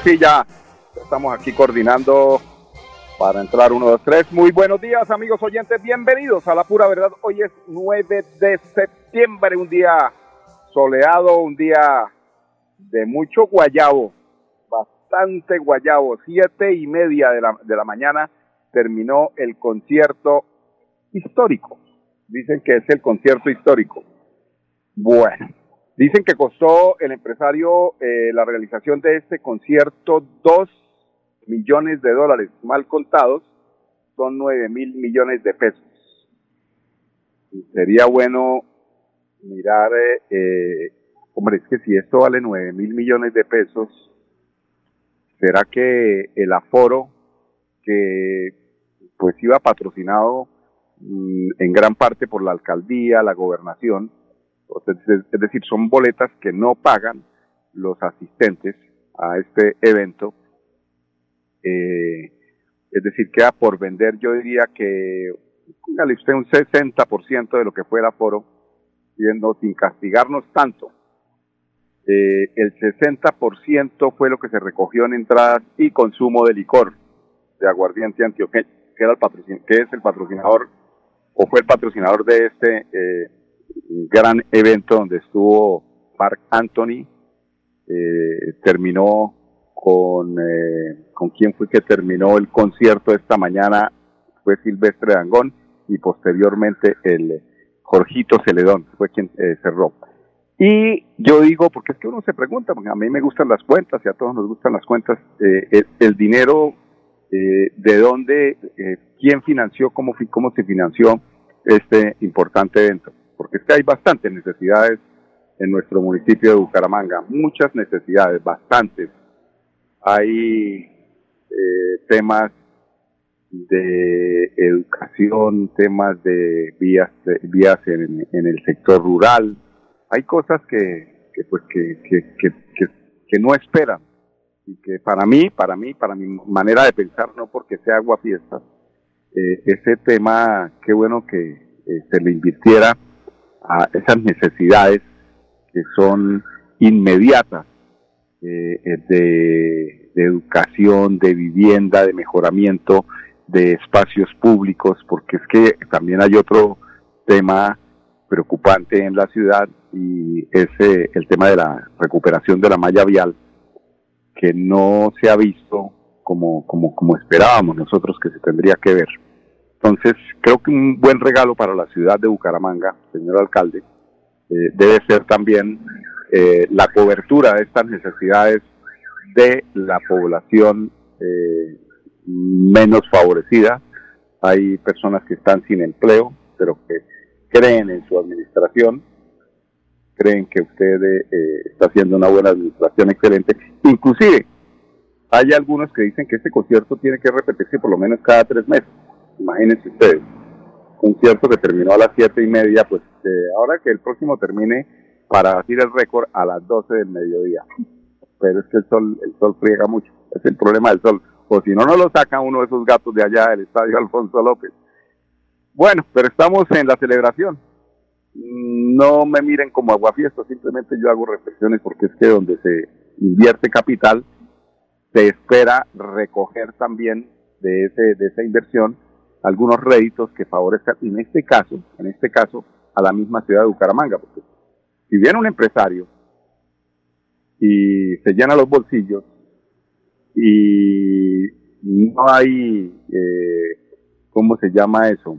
Así ya estamos aquí coordinando para entrar 1, 2, 3. Muy buenos días, amigos oyentes. Bienvenidos a la pura verdad. Hoy es 9 de septiembre, un día soleado, un día de mucho guayabo, bastante guayabo. Siete y media de la, de la mañana terminó el concierto histórico. Dicen que es el concierto histórico. Bueno, Dicen que costó el empresario eh, la realización de este concierto dos millones de dólares, mal contados, son nueve mil millones de pesos. Sería bueno mirar, eh, eh, hombre, es que si esto vale nueve mil millones de pesos, ¿será que el aforo que pues iba patrocinado mm, en gran parte por la alcaldía, la gobernación, es decir, son boletas que no pagan los asistentes a este evento. Eh, es decir, queda por vender, yo diría que, póngale usted un 60% de lo que fue el aforo, siendo sin castigarnos tanto. Eh, el 60% fue lo que se recogió en entradas y consumo de licor de aguardiente antioqueño, que, era el que es el patrocinador o fue el patrocinador de este eh, gran evento donde estuvo Mark Anthony, eh, terminó con, eh, con quién fue que terminó el concierto esta mañana, fue Silvestre Dangón y posteriormente el Jorgito Celedón fue quien eh, cerró. Y yo digo, porque es que uno se pregunta, porque a mí me gustan las cuentas y a todos nos gustan las cuentas, el, el, dinero, de dónde, quién financió, cómo, cómo se financió este importante evento porque es que hay bastantes necesidades en nuestro municipio de Bucaramanga, muchas necesidades, bastantes. Hay eh, temas de educación, temas de vías, vías en, el sector rural. Hay cosas que, pues que, que, que, no esperan y que para mí, para mí, para mi manera de pensar, no porque sea agua fiesta, eh, ese tema, qué bueno que eh, se le invirtiera a esas necesidades que son inmediatas eh, de, de, educación, de vivienda, de mejoramiento de espacios públicos, porque es que también hay otro tema preocupante en la ciudad y es eh, el tema de la recuperación de la malla vial, que no se ha visto como, como, como esperábamos nosotros que se tendría que ver. Entonces, creo que un buen regalo para la ciudad de Bucaramanga, señor alcalde, eh, debe ser también eh, la cobertura de estas necesidades de la población eh, menos favorecida. Hay personas que están sin empleo, pero que creen en su administración, creen que usted está haciendo una buena administración excelente. Inclusive, hay algunos que dicen que este concierto tiene que repetirse por lo menos cada tres meses imagínense ustedes, un concierto que terminó a las siete y media, pues eh, ahora que el próximo termine para batir el récord a las 12 del mediodía. Pero es que el sol, el sol friega mucho, es el problema del sol. O si no, no lo saca uno de esos gatos de allá del estadio Alfonso López. Bueno, pero estamos en la celebración. No me miren como aguafiestas, simplemente yo hago reflexiones porque es que donde se invierte capital, se espera recoger también de, ese, de esa inversión algunos réditos que favorezcan, en este caso, en este caso, a la misma ciudad de Bucaramanga, porque si viene un empresario y se llena los bolsillos y no hay, eh, ¿cómo se llama eso?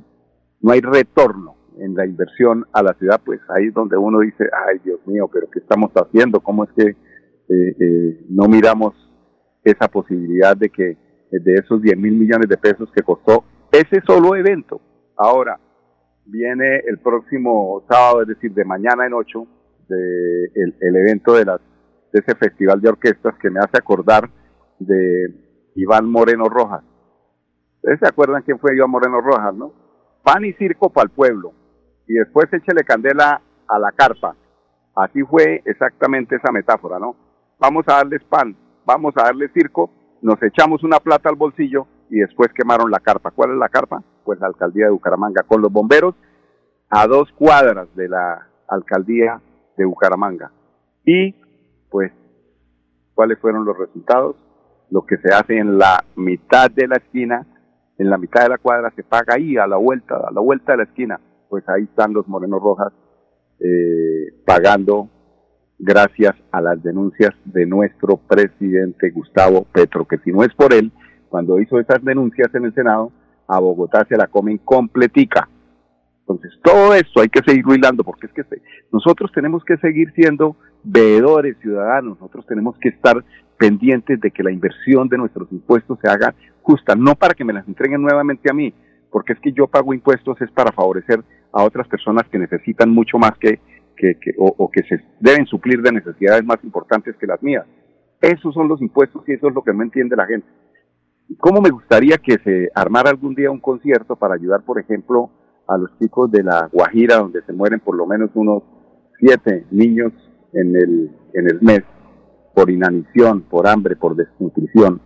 No hay retorno en la inversión a la ciudad, pues ahí es donde uno dice, ay Dios mío, pero ¿qué estamos haciendo? ¿Cómo es que eh, eh, no miramos esa posibilidad de que de esos 10 mil millones de pesos que costó ese solo evento? Ahora, viene el próximo sábado, es decir, de mañana en 8, de el, evento de, las, de ese festival de orquestas que me hace acordar de Iván Moreno Rojas. ¿Ustedes se acuerdan quién fue Iván Moreno Rojas, no? Pan y circo para el pueblo y después échele candela a la carpa. Así fue exactamente esa metáfora, ¿no? Vamos a darles pan, vamos a darles circo, nos echamos una plata al bolsillo y después quemaron la carpa. ¿Cuál es la carpa? Pues la alcaldía de Bucaramanga, con los bomberos a dos cuadras de la alcaldía de Bucaramanga. Y pues, ¿cuáles fueron los resultados? Lo que se hace en la mitad de la esquina, en la mitad de la cuadra, se paga ahí, a la vuelta, a la vuelta de la esquina pues ahí están los Morenos Rojas eh, pagando gracias a las denuncias de nuestro presidente Gustavo Petro, que si no es por él, cuando hizo esas denuncias en el Senado, a Bogotá se la comen completica. Entonces, todo esto hay que seguir hilando, porque es que nosotros tenemos que seguir siendo veedores ciudadanos, nosotros tenemos que estar pendientes de que la inversión de nuestros impuestos se haga justa, no para que me las entreguen nuevamente a mí, porque es que yo pago impuestos es para favorecer a otras personas que necesitan mucho más que, que, o, que se deben suplir de necesidades más importantes que las mías. Esos son los impuestos y eso es lo que no entiende la gente. ¿Cómo me gustaría que se armara algún día un concierto para ayudar, por ejemplo, a los chicos de la Guajira, donde se mueren por lo menos unos siete niños en el, en el mes por inanición, por hambre, por desnutrición,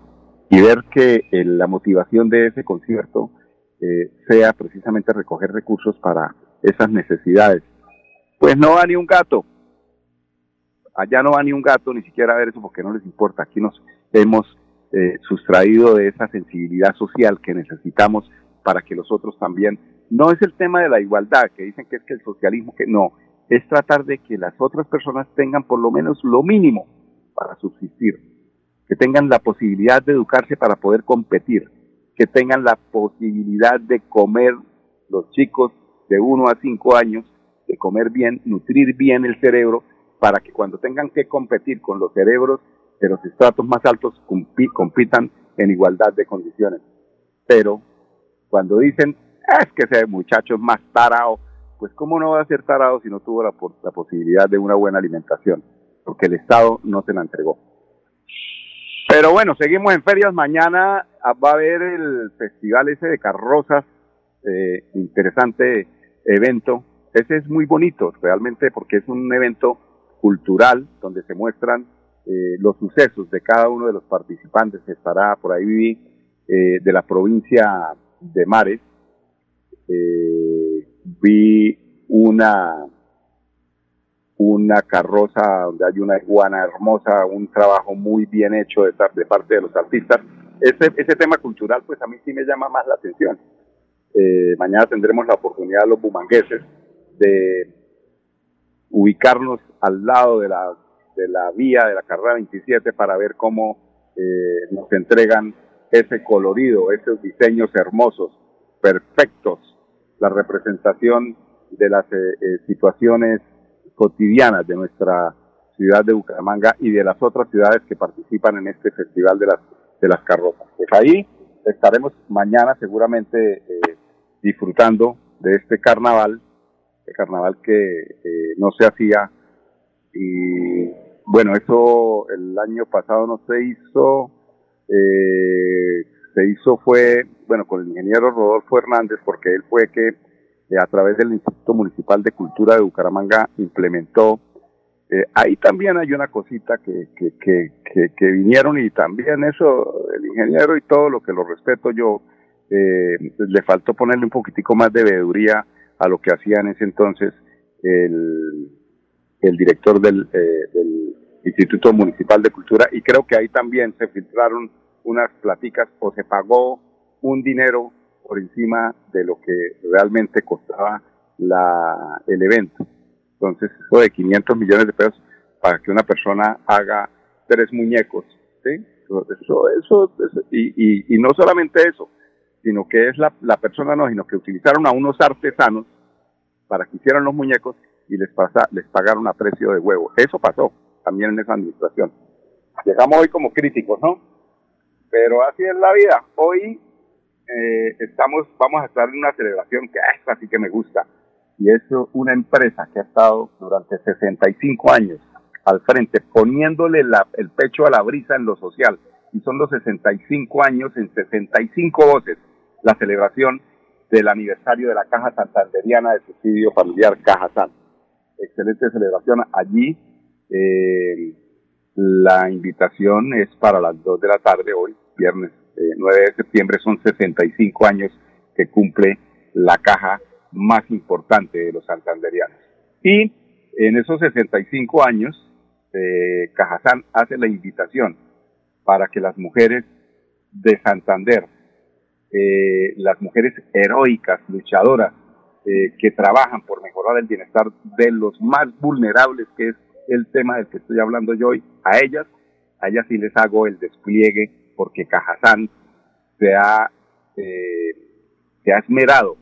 y ver que la motivación de ese concierto eh, sea precisamente recoger recursos para esas necesidades. Pues no va ni un gato. Allá no va ni un gato, ni siquiera a ver eso porque no les importa. Aquí nos hemos eh, sustraído de esa sensibilidad social que necesitamos para que los otros también. No es el tema de la igualdad, que dicen que es que el socialismo, que no, es tratar de que las otras personas tengan por lo menos lo mínimo para subsistir, que tengan la posibilidad de educarse para poder competir, que tengan la posibilidad de comer los chicos de 1 a 5 años, de comer bien, nutrir bien el cerebro, para que cuando tengan que competir con los cerebros de los estratos más altos, compitan en igualdad de condiciones. Pero cuando dicen, es que ese muchacho es más tarado, pues cómo no va a ser tarado si no tuvo la, la posibilidad de una buena alimentación, porque el Estado no se la entregó. Pero bueno, seguimos en ferias. Mañana va a haber el festival ese de carrozas, eh, interesante evento. Ese es muy bonito, realmente, porque es un evento cultural donde se muestran eh, los sucesos de cada uno de los participantes. Estará por ahí eh, de la provincia de Mares. vi una una carroza donde hay una iguana hermosa, un trabajo muy bien hecho de, de parte de los artistas. Ese, ese tema cultural, pues a mí sí me llama más la atención. Eh, mañana tendremos la oportunidad los bumangueses de ubicarnos al lado de la, de la vía de la carrera 27 para ver cómo eh, nos entregan ese colorido, esos diseños hermosos, perfectos, la representación de las eh, situaciones cotidianas de nuestra ciudad de Bucaramanga y de las otras ciudades que participan en este festival de las de las carrozas. Pues ahí estaremos mañana seguramente eh, disfrutando de este carnaval, este carnaval que eh, no se hacía y bueno, eso el año pasado no se hizo, eh, se hizo fue, bueno, con el ingeniero Rodolfo Hernández, porque él fue que eh, a través del Instituto Municipal de Cultura de Bucaramanga implementó. Eh, ahí también hay una cosita que, que, que, vinieron y también eso, el ingeniero y todo lo que lo respeto yo, eh, le faltó ponerle un poquitico más de veeduría a lo que hacía en ese entonces el, el director del, del Instituto Municipal de Cultura y creo que ahí también se filtraron unas platicas o se pagó un dinero por encima de lo que realmente costaba la, el evento. Entonces, eso de 500 millones de pesos para que una persona haga tres muñecos, ¿sí? Eso, eso, y, y, no solamente eso, sino que es la, la persona, no, sino que utilizaron a unos artesanos para que hicieran los muñecos y les, pasa, les pagaron a precio de huevo. Eso pasó también en esa administración. Llegamos hoy como críticos, ¿no? Pero así es la vida. Hoy eh, estamos, vamos a estar en una celebración que es así que me gusta. Y es una empresa que ha estado durante 65 años al frente, poniéndole el pecho a la brisa en lo social. Y son los 65 años en 65 voces la celebración del aniversario de la Caja Santanderiana de Subsidio Familiar Caja San. Excelente celebración allí. Eh, la invitación es para las 2 de la tarde hoy, viernes 9 eh, de septiembre. Son 65 años que cumple la caja más importante de los santanderianos. Y en esos 65 años, eh, hace la invitación para que las mujeres de Santander eh, las mujeres heroicas, luchadoras, eh, que trabajan por mejorar el bienestar de los más vulnerables, que es el tema del que estoy hablando yo hoy, a ellas, a ellas sí les hago el despliegue, porque Cajazán se ha, eh, se ha esmerado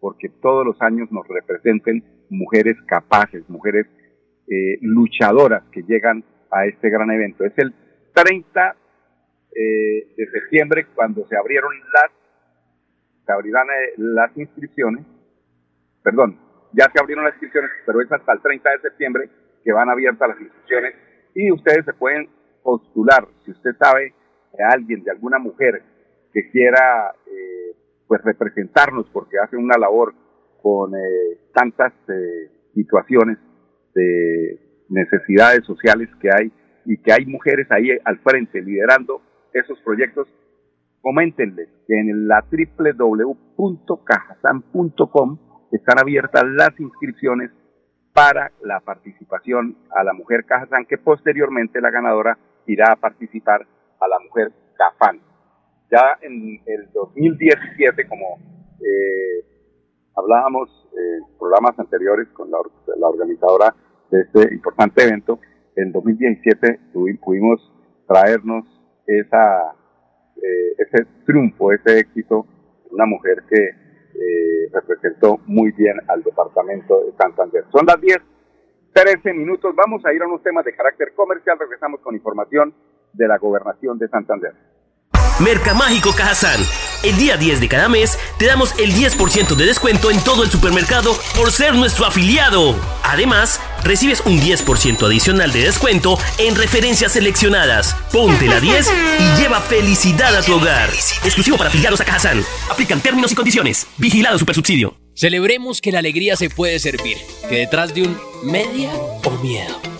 porque todos los años nos representen mujeres capaces, mujeres luchadoras que llegan a este gran evento. Es el 30 de septiembre cuando se abrieron las se abrirán eh, las inscripciones, perdón, ya se abrieron las inscripciones, pero es hasta el 30 de septiembre que van abiertas las inscripciones y ustedes se pueden postular, si usted sabe de alguien, de alguna mujer que quiera eh, pues representarnos porque hace una labor con eh, tantas situaciones de necesidades sociales que hay y que hay mujeres ahí al frente liderando esos proyectos coméntenles que en la www.cajasan.com están abiertas las inscripciones para la participación a la mujer Cajazán, que posteriormente la ganadora irá a participar a la mujer Cafán. Ya en el 2017, como eh, hablábamos en programas anteriores con la, la, organizadora de este importante evento, en 2017 pudimos traernos esa eh, ese triunfo, ese éxito, una mujer que eh, representó muy bien al departamento de Santander. Son las 10, 13 minutos. Vamos a ir a unos temas de carácter comercial. Regresamos con información de la gobernación de Santander. Mercamágico Cajazán. El día 10 de cada mes te damos el 10% de descuento en todo el supermercado por ser nuestro afiliado. Además, recibes un 10% adicional de descuento en referencias seleccionadas. Ponte la 10 y lleva felicidad a tu hogar. Exclusivo para afiliados a Cajazán. Aplican términos y condiciones. Vigilado Supersubsidio. Celebremos que la alegría se puede servir, que detrás de un media o miedo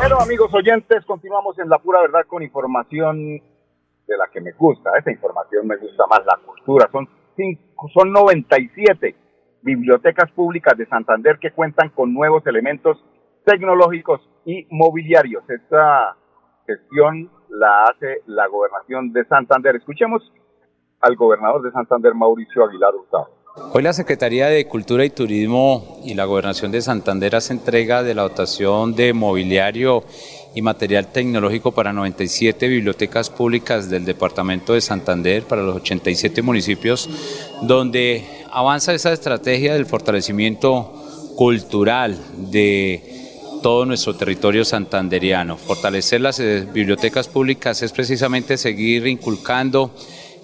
Bueno, amigos oyentes, continuamos en la pura verdad con información de la que me gusta. Esa información me gusta más, la cultura. Son, cinco, son 97 bibliotecas públicas de Santander que cuentan con nuevos elementos tecnológicos y mobiliarios. Esta gestión la hace la gobernación de Santander. Escuchemos al gobernador de Santander, Mauricio Aguilar Hurtado. Hoy la Secretaría de Cultura y Turismo y la Gobernación de Santander hace entrega de la dotación de mobiliario y material tecnológico para 97 bibliotecas públicas del Departamento de Santander para los 87 municipios, donde avanza esa estrategia del fortalecimiento cultural de todo nuestro territorio santanderiano. Fortalecer las eh, bibliotecas públicas es precisamente seguir inculcando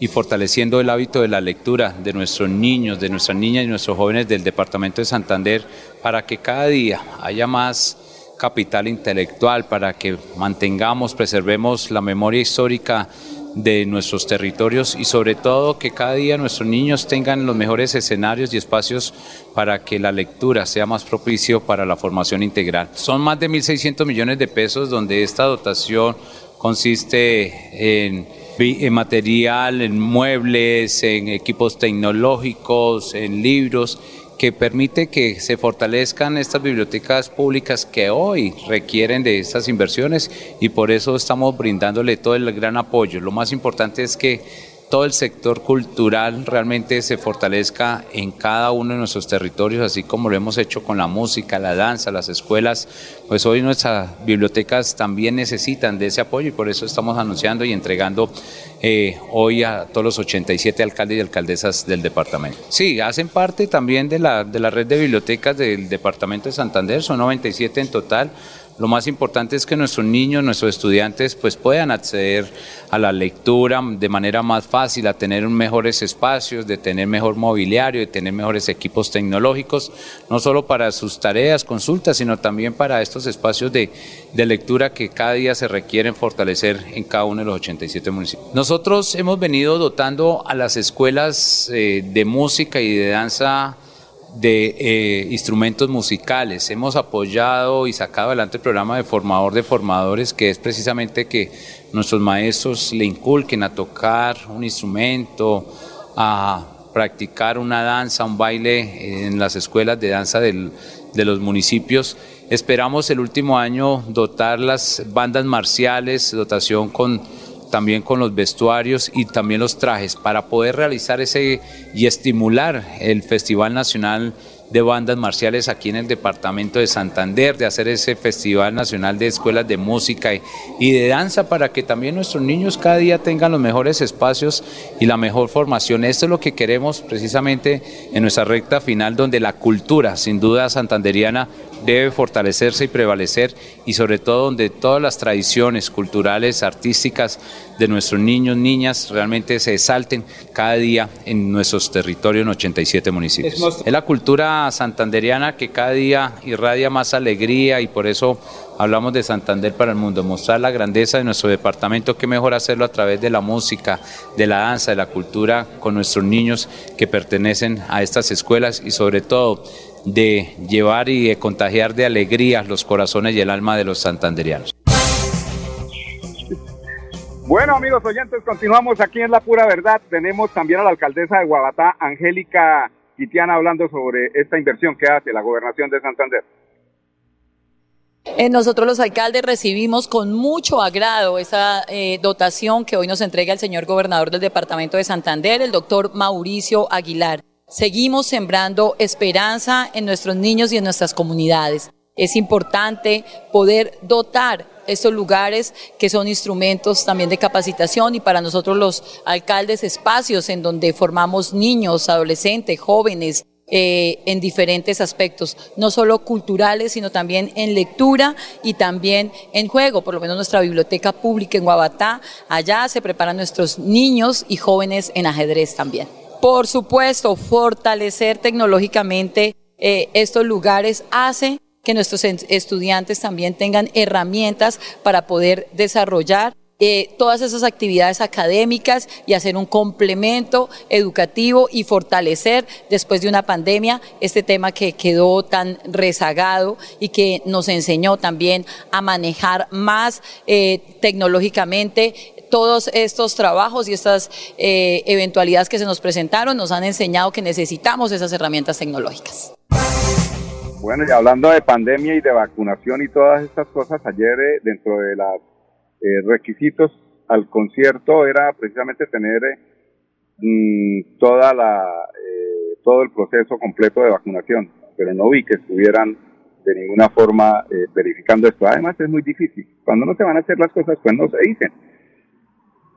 y fortaleciendo el hábito de la lectura de nuestros niños, de nuestras niñas y nuestros jóvenes del Departamento de Santander para que cada día haya más capital intelectual, para que mantengamos, preservemos la memoria histórica de nuestros territorios y sobre todo que cada día nuestros niños tengan los mejores escenarios y espacios para que la lectura sea más propicio para la formación integral. Son más de 1.600 millones de pesos donde esta dotación consiste en, en material, en muebles, en equipos tecnológicos, en libros que permite que se fortalezcan estas bibliotecas públicas que hoy requieren de estas inversiones y por eso estamos brindándole todo el gran apoyo. Lo más importante es que todo el sector cultural realmente se fortalezca en cada uno de nuestros territorios, así como lo hemos hecho con la música, la danza, las escuelas, pues hoy nuestras bibliotecas también necesitan de ese apoyo y por eso estamos anunciando y entregando eh, hoy a todos los 87 alcaldes y alcaldesas del departamento. Sí, hacen parte también de la, de la red de bibliotecas del departamento de Santander, son 97 en total. Lo más importante es que nuestros niños, nuestros estudiantes, pues puedan acceder a la lectura de manera más fácil, a tener mejores espacios, de tener mejor mobiliario, de tener mejores equipos tecnológicos, no solo para sus tareas, consultas, sino también para estos espacios de, lectura que cada día se requieren fortalecer en cada uno de los 87 municipios. Nosotros hemos venido dotando a las escuelas eh, de música y de danza de eh, instrumentos musicales. Hemos apoyado y sacado adelante el programa de formador de formadores, que es precisamente que nuestros maestros le inculquen a tocar un instrumento, a practicar una danza, un baile en las escuelas de danza de los municipios. Esperamos el último año dotar las bandas marciales, dotación con también con los vestuarios y también los trajes para poder realizar ese y estimular el Festival Nacional de bandas marciales aquí en el departamento de Santander, de hacer ese Festival Nacional de Escuelas de Música y, de Danza para que también nuestros niños cada día tengan los mejores espacios y la mejor formación. Esto es lo que queremos precisamente en nuestra recta final, donde la cultura, sin duda santanderiana, debe fortalecerse y prevalecer y sobre todo donde todas las tradiciones culturales, artísticas de nuestros niños, niñas realmente se exalten cada día en nuestros territorios en 87 municipios. Es la cultura santanderiana que cada día irradia más alegría y por eso hablamos de Santander para el mundo, mostrar la grandeza de nuestro departamento, qué mejor hacerlo a través de la música, de la danza, de la cultura con nuestros niños que pertenecen a estas escuelas y sobre todo de llevar y de contagiar de alegría los corazones y el alma de los santanderianos. Bueno, amigos oyentes, continuamos aquí en La Pura Verdad. Tenemos también a la alcaldesa de Guabatá, Angélica Quitiana, hablando sobre esta inversión que hace la gobernación de Santander. Eh, nosotros los alcaldes recibimos con mucho agrado esa eh, dotación que hoy nos entrega el señor gobernador del departamento de Santander, el doctor Mauricio Aguilar. Seguimos sembrando esperanza en nuestros niños y en nuestras comunidades. Es importante poder dotar estos lugares que son instrumentos también de capacitación y para nosotros los alcaldes espacios en donde formamos niños, adolescentes, jóvenes, eh, en diferentes aspectos, no solo culturales, sino también en lectura y también en juego. Por lo menos nuestra biblioteca pública en Guabatá, allá se preparan nuestros niños y jóvenes en ajedrez también. Por supuesto, fortalecer tecnológicamente eh, estos lugares hace que nuestros estudiantes también tengan herramientas para poder desarrollar eh, todas esas actividades académicas y hacer un complemento educativo y fortalecer después de una pandemia este tema que quedó tan rezagado y que nos enseñó también a manejar más eh, tecnológicamente todos estos trabajos y estas eh, eventualidades que se nos presentaron nos han enseñado que necesitamos esas herramientas tecnológicas. Bueno, y hablando de pandemia y de vacunación y todas estas cosas, ayer eh, dentro de los eh, requisitos al concierto era precisamente tener mm, toda la, todo el proceso completo de vacunación, pero no vi que estuvieran de ninguna forma verificando esto. Además es muy difícil. Cuando no se van a hacer las cosas, pues no se dicen.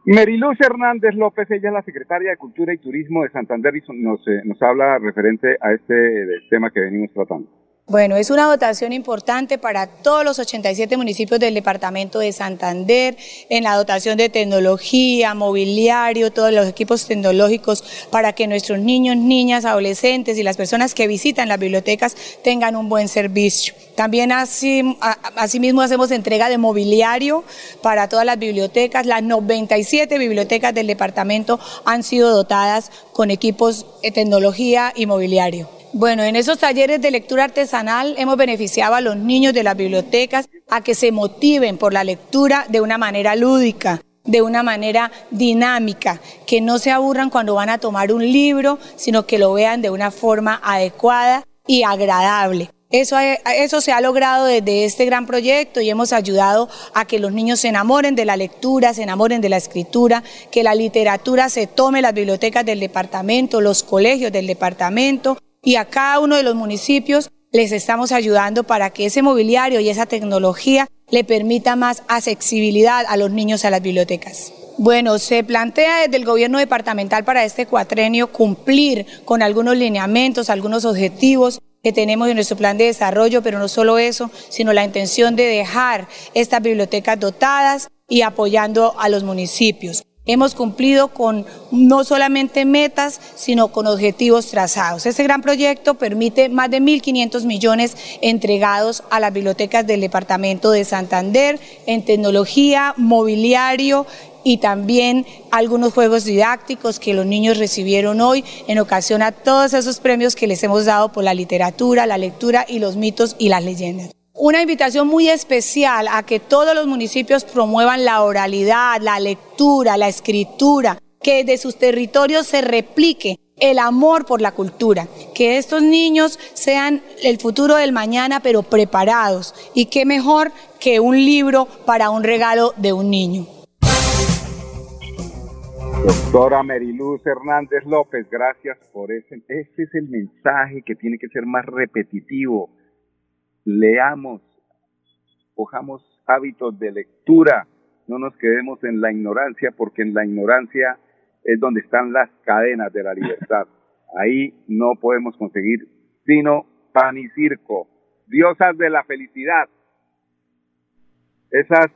Meriluz Hernández López, ella es la secretaria de Cultura y Turismo de Santander y nos, eh, nos habla referente a este tema que venimos tratando. Bueno, es una dotación importante para todos los 87 municipios del departamento de Santander, en la dotación de tecnología, mobiliario, todos los equipos tecnológicos para que nuestros niños, niñas, adolescentes y las personas que visitan las bibliotecas tengan un buen servicio. También así, asimismo hacemos entrega de mobiliario para todas las bibliotecas. Las 97 bibliotecas del departamento han sido dotadas con equipos de tecnología y mobiliario. Bueno, en esos talleres de lectura artesanal hemos beneficiado a los niños de las bibliotecas a que se motiven por la lectura de una manera lúdica, de una manera dinámica, que no se aburran cuando van a tomar un libro, sino que lo vean de una forma adecuada y agradable. Eso, eso, se ha logrado desde este gran proyecto y hemos ayudado a que los niños se enamoren de la lectura, se enamoren de la escritura, que la literatura se tome las bibliotecas del departamento, los colegios del departamento y a cada uno de los municipios les estamos ayudando para que ese mobiliario y esa tecnología le permita más accesibilidad a los niños a las bibliotecas. Bueno, se plantea desde el gobierno departamental para este cuatrenio cumplir con algunos lineamientos, algunos objetivos que tenemos en nuestro plan de desarrollo, pero no solo eso, sino la intención de dejar estas bibliotecas dotadas y apoyando a los municipios. Hemos cumplido con no solamente metas, sino con objetivos trazados. Este gran proyecto permite más de 1.500 millones entregados a las bibliotecas del Departamento de Santander en tecnología, mobiliario y también algunos juegos didácticos que los niños recibieron hoy en ocasión a todos esos premios que les hemos dado por la literatura, la lectura y los mitos y las leyendas. Una invitación muy especial a que todos los municipios promuevan la oralidad, la lectura, la escritura, que de sus territorios se replique el amor por la cultura, que estos niños sean el futuro del mañana, pero preparados. Y qué mejor que un libro para un regalo de un niño. Doctora Meriluz Hernández López, gracias por ese. Ese es el mensaje que tiene que ser más repetitivo leamos, cojamos hábitos de lectura, no nos quedemos en la ignorancia, porque en la ignorancia es donde están las cadenas de la libertad. Ahí no podemos conseguir sino pan y circo, diosas de la felicidad. Esas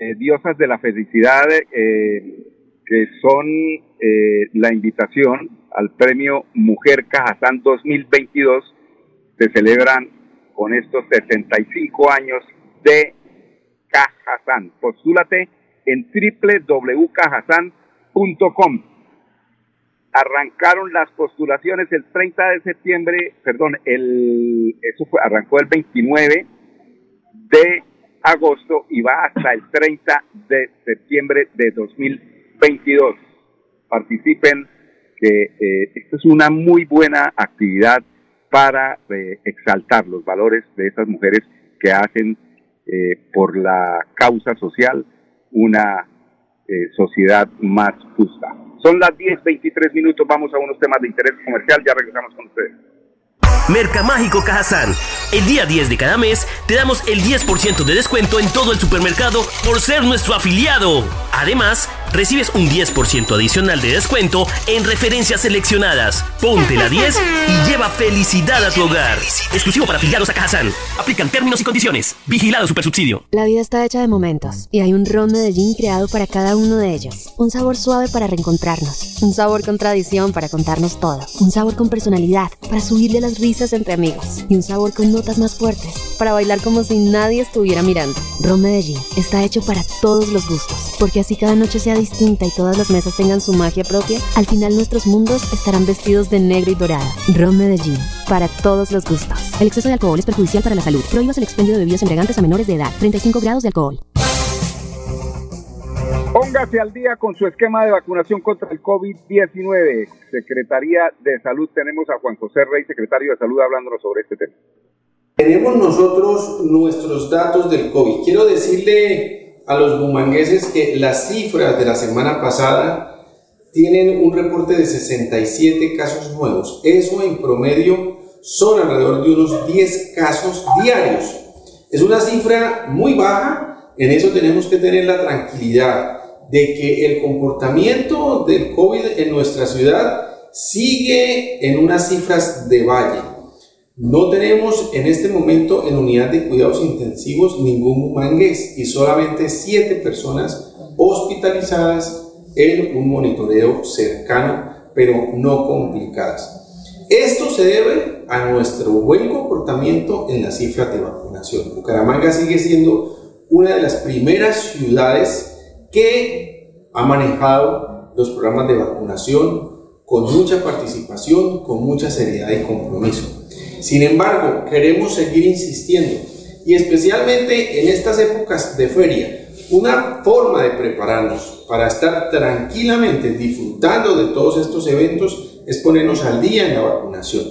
eh, diosas de la felicidad eh, que son eh, la invitación al premio Mujer Cajazán 2022 se celebran con estos 65 años de Cajazán. Postúlate en www.cajazán.com. Arrancaron las postulaciones el 30 de septiembre, perdón, el, eso fue, arrancó el 29 de agosto y va hasta el 30 de septiembre de 2022. Participen, que eh, esto es una muy buena actividad para eh, exaltar los valores de esas mujeres que hacen eh, por la causa social una eh, sociedad más justa. Son las 10.23 minutos, vamos a unos temas de interés comercial, ya regresamos con ustedes. Mercamágico Cajazán. El día 10 de cada mes te damos el 10% de descuento en todo el supermercado por ser nuestro afiliado. Además, recibes un 10% adicional de descuento en referencias seleccionadas. Ponte la 10 y lleva felicidad a tu hogar. Exclusivo para afiliados a Cajazán. Aplican términos y condiciones. Vigilado Supersubsidio. La vida está hecha de momentos y hay un ron Medellín creado para cada uno de ellos. Un sabor suave para reencontrarnos. Un sabor con tradición para contarnos todo. Un sabor con personalidad para subirle las risas entre amigos. Y un sabor con notas más fuertes para bailar como si nadie estuviera mirando. Ron Medellín está hecho para todos los gustos. Porque así cada noche sea distinta y todas las mesas tengan su magia propia, al final nuestros mundos estarán vestidos de negro y dorado. Ron Medellín, para todos los gustos. El exceso de alcohol es perjudicial para la salud. Prohíbas el expendio de bebidas embriagantes a menores de edad. 35 grados de alcohol. Póngase al día con su esquema de vacunación contra el COVID-19. Secretaría de Salud, tenemos a Juan José Rey, secretario de Salud, hablándonos sobre este tema. Tenemos nosotros nuestros datos del COVID. Quiero decirle a los bumangueses que las cifras de la semana pasada tienen un reporte de 67 casos nuevos. Eso en promedio son alrededor de unos 10 casos diarios. Es una cifra muy baja, en eso tenemos que tener la tranquilidad de que el comportamiento del COVID en nuestra ciudad sigue en unas cifras de valle. No tenemos en este momento en unidad de cuidados intensivos ningún mangués y solamente siete personas hospitalizadas en un monitoreo cercano, pero no complicadas. Esto se debe a nuestro buen comportamiento en las cifras de vacunación. Bucaramanga sigue siendo una de las primeras ciudades que ha manejado los programas de vacunación con mucha participación, con mucha seriedad y compromiso. Sin embargo, queremos seguir insistiendo y especialmente en estas épocas de feria, una forma de prepararnos para estar tranquilamente disfrutando de todos estos eventos es ponernos al día en la vacunación.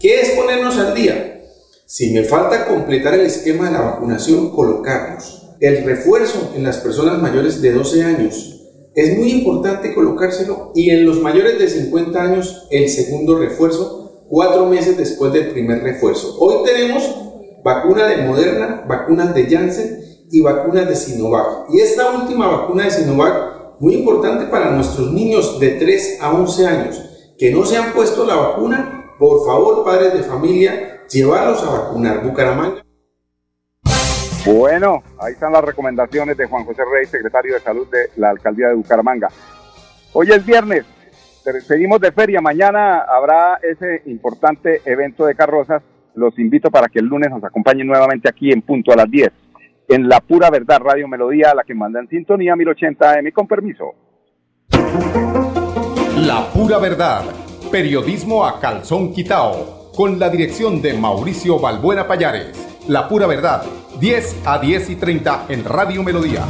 ¿Qué es ponernos al día? Si me falta completar el esquema de la vacunación, colocarnos. El refuerzo en las personas mayores de 12 años. Es muy importante colocárselo y en los mayores de 50 años el segundo refuerzo cuatro meses después del primer refuerzo. Hoy tenemos vacuna de Moderna, vacunas de Janssen y vacunas de Sinovac. Y esta última vacuna de Sinovac, muy importante para nuestros niños de 3 a 11 años que no se han puesto la vacuna, por favor, padres de familia, llevarlos a vacunar. Bucaramanga. Bueno, ahí están las recomendaciones de Juan José Rey, secretario de Salud de la Alcaldía de Bucaramanga. Hoy es viernes, seguimos de feria. Mañana habrá ese importante evento de carrozas. Los invito para que el lunes nos acompañen nuevamente aquí en punto a las 10 en La Pura Verdad Radio Melodía, la que manda en sintonía 1080 AM. Con permiso. La Pura Verdad. Periodismo a calzón quitao. Con la dirección de Mauricio Balbuena Payares. La Pura Verdad. 10 a 10 y 30 en Radio Melodía.